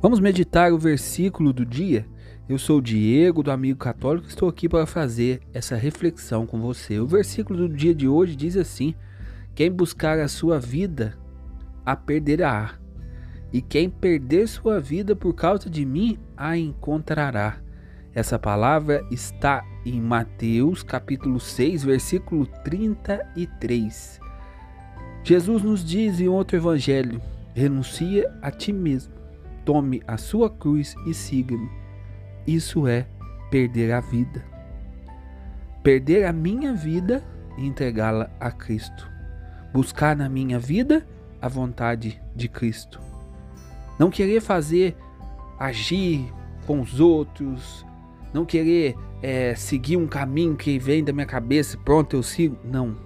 Vamos meditar o versículo do dia? Eu sou o Diego, do Amigo Católico, estou aqui para fazer essa reflexão com você. O versículo do dia de hoje diz assim: Quem buscar a sua vida, a perderá. E quem perder sua vida por causa de mim, a encontrará. Essa palavra está em Mateus capítulo 6, versículo 33. Jesus nos diz em outro evangelho: renuncia a ti mesmo, tome a sua cruz e siga-me. Isso é perder a vida. Perder a minha vida e entregá-la a Cristo. Buscar na minha vida a vontade de Cristo. Não querer fazer, agir com os outros, não querer é, seguir um caminho que vem da minha cabeça, pronto, eu sigo. Não.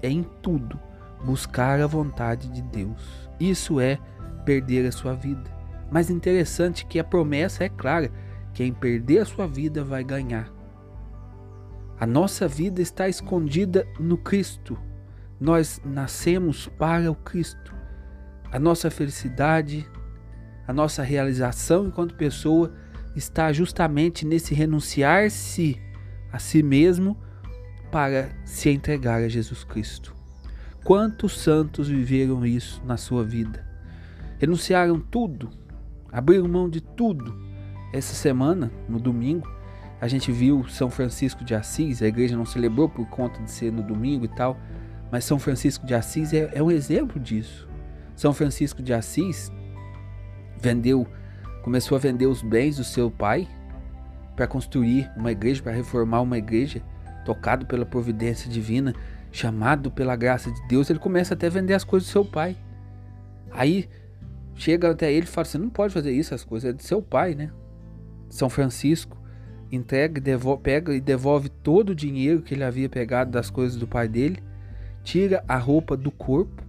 É em tudo buscar a vontade de Deus. Isso é perder a sua vida. Mas interessante que a promessa é clara: quem perder a sua vida vai ganhar. A nossa vida está escondida no Cristo. Nós nascemos para o Cristo. A nossa felicidade, a nossa realização enquanto pessoa está justamente nesse renunciar-se a si mesmo para se entregar a Jesus Cristo. Quantos santos viveram isso na sua vida? Renunciaram tudo, abriram mão de tudo. Essa semana, no domingo, a gente viu São Francisco de Assis, a igreja não celebrou por conta de ser no domingo e tal, mas São Francisco de Assis é, é um exemplo disso. São Francisco de Assis vendeu, começou a vender os bens do seu pai para construir uma igreja, para reformar uma igreja, tocado pela providência divina chamado pela graça de Deus, ele começa até a vender as coisas do seu pai. Aí chega até ele e fala: Você não pode fazer isso, as coisas é de seu pai, né? São Francisco entrega, devolve, pega e devolve todo o dinheiro que ele havia pegado das coisas do pai dele, tira a roupa do corpo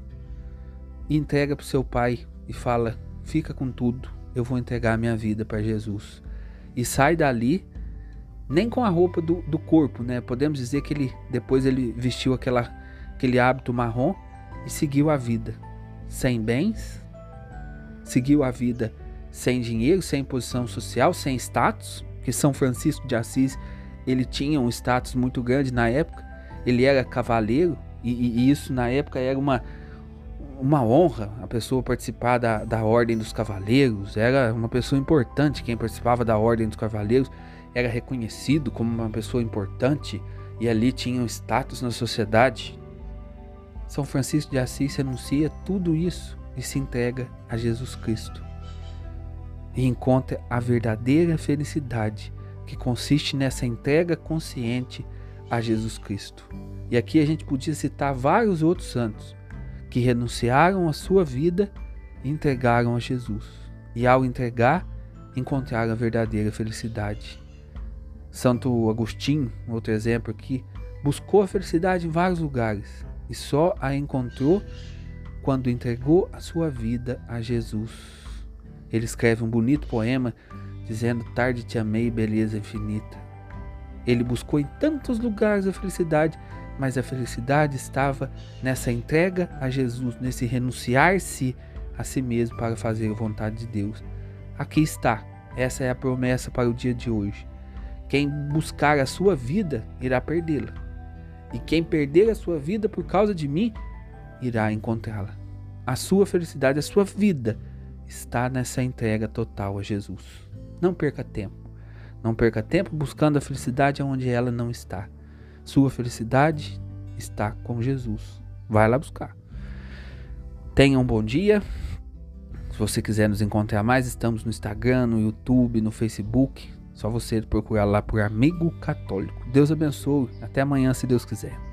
e entrega para o seu pai e fala: Fica com tudo, eu vou entregar a minha vida para Jesus. E sai dali nem com a roupa do, do corpo, né? Podemos dizer que ele depois ele vestiu aquela, aquele hábito marrom e seguiu a vida sem bens, seguiu a vida sem dinheiro, sem posição social, sem status, que São Francisco de Assis ele tinha um status muito grande na época, ele era cavaleiro e, e isso na época era uma uma honra a pessoa participar da, da Ordem dos Cavaleiros, era uma pessoa importante quem participava da Ordem dos Cavaleiros era reconhecido como uma pessoa importante e ali tinha um status na sociedade. São Francisco de Assis renuncia tudo isso e se entrega a Jesus Cristo. E encontra a verdadeira felicidade que consiste nessa entrega consciente a Jesus Cristo. E aqui a gente podia citar vários outros santos que renunciaram à sua vida e entregaram a Jesus. E ao entregar, encontraram a verdadeira felicidade. Santo Agostinho, outro exemplo aqui, buscou a felicidade em vários lugares e só a encontrou quando entregou a sua vida a Jesus. Ele escreve um bonito poema dizendo: Tarde te amei, beleza infinita. Ele buscou em tantos lugares a felicidade, mas a felicidade estava nessa entrega a Jesus, nesse renunciar-se a si mesmo para fazer a vontade de Deus. Aqui está, essa é a promessa para o dia de hoje. Quem buscar a sua vida irá perdê-la. E quem perder a sua vida por causa de mim irá encontrá-la. A sua felicidade, a sua vida está nessa entrega total a Jesus. Não perca tempo. Não perca tempo buscando a felicidade onde ela não está. Sua felicidade está com Jesus. Vai lá buscar. Tenha um bom dia. Se você quiser nos encontrar mais, estamos no Instagram, no YouTube, no Facebook. Só você procurar lá por Amigo Católico. Deus abençoe. Até amanhã, se Deus quiser.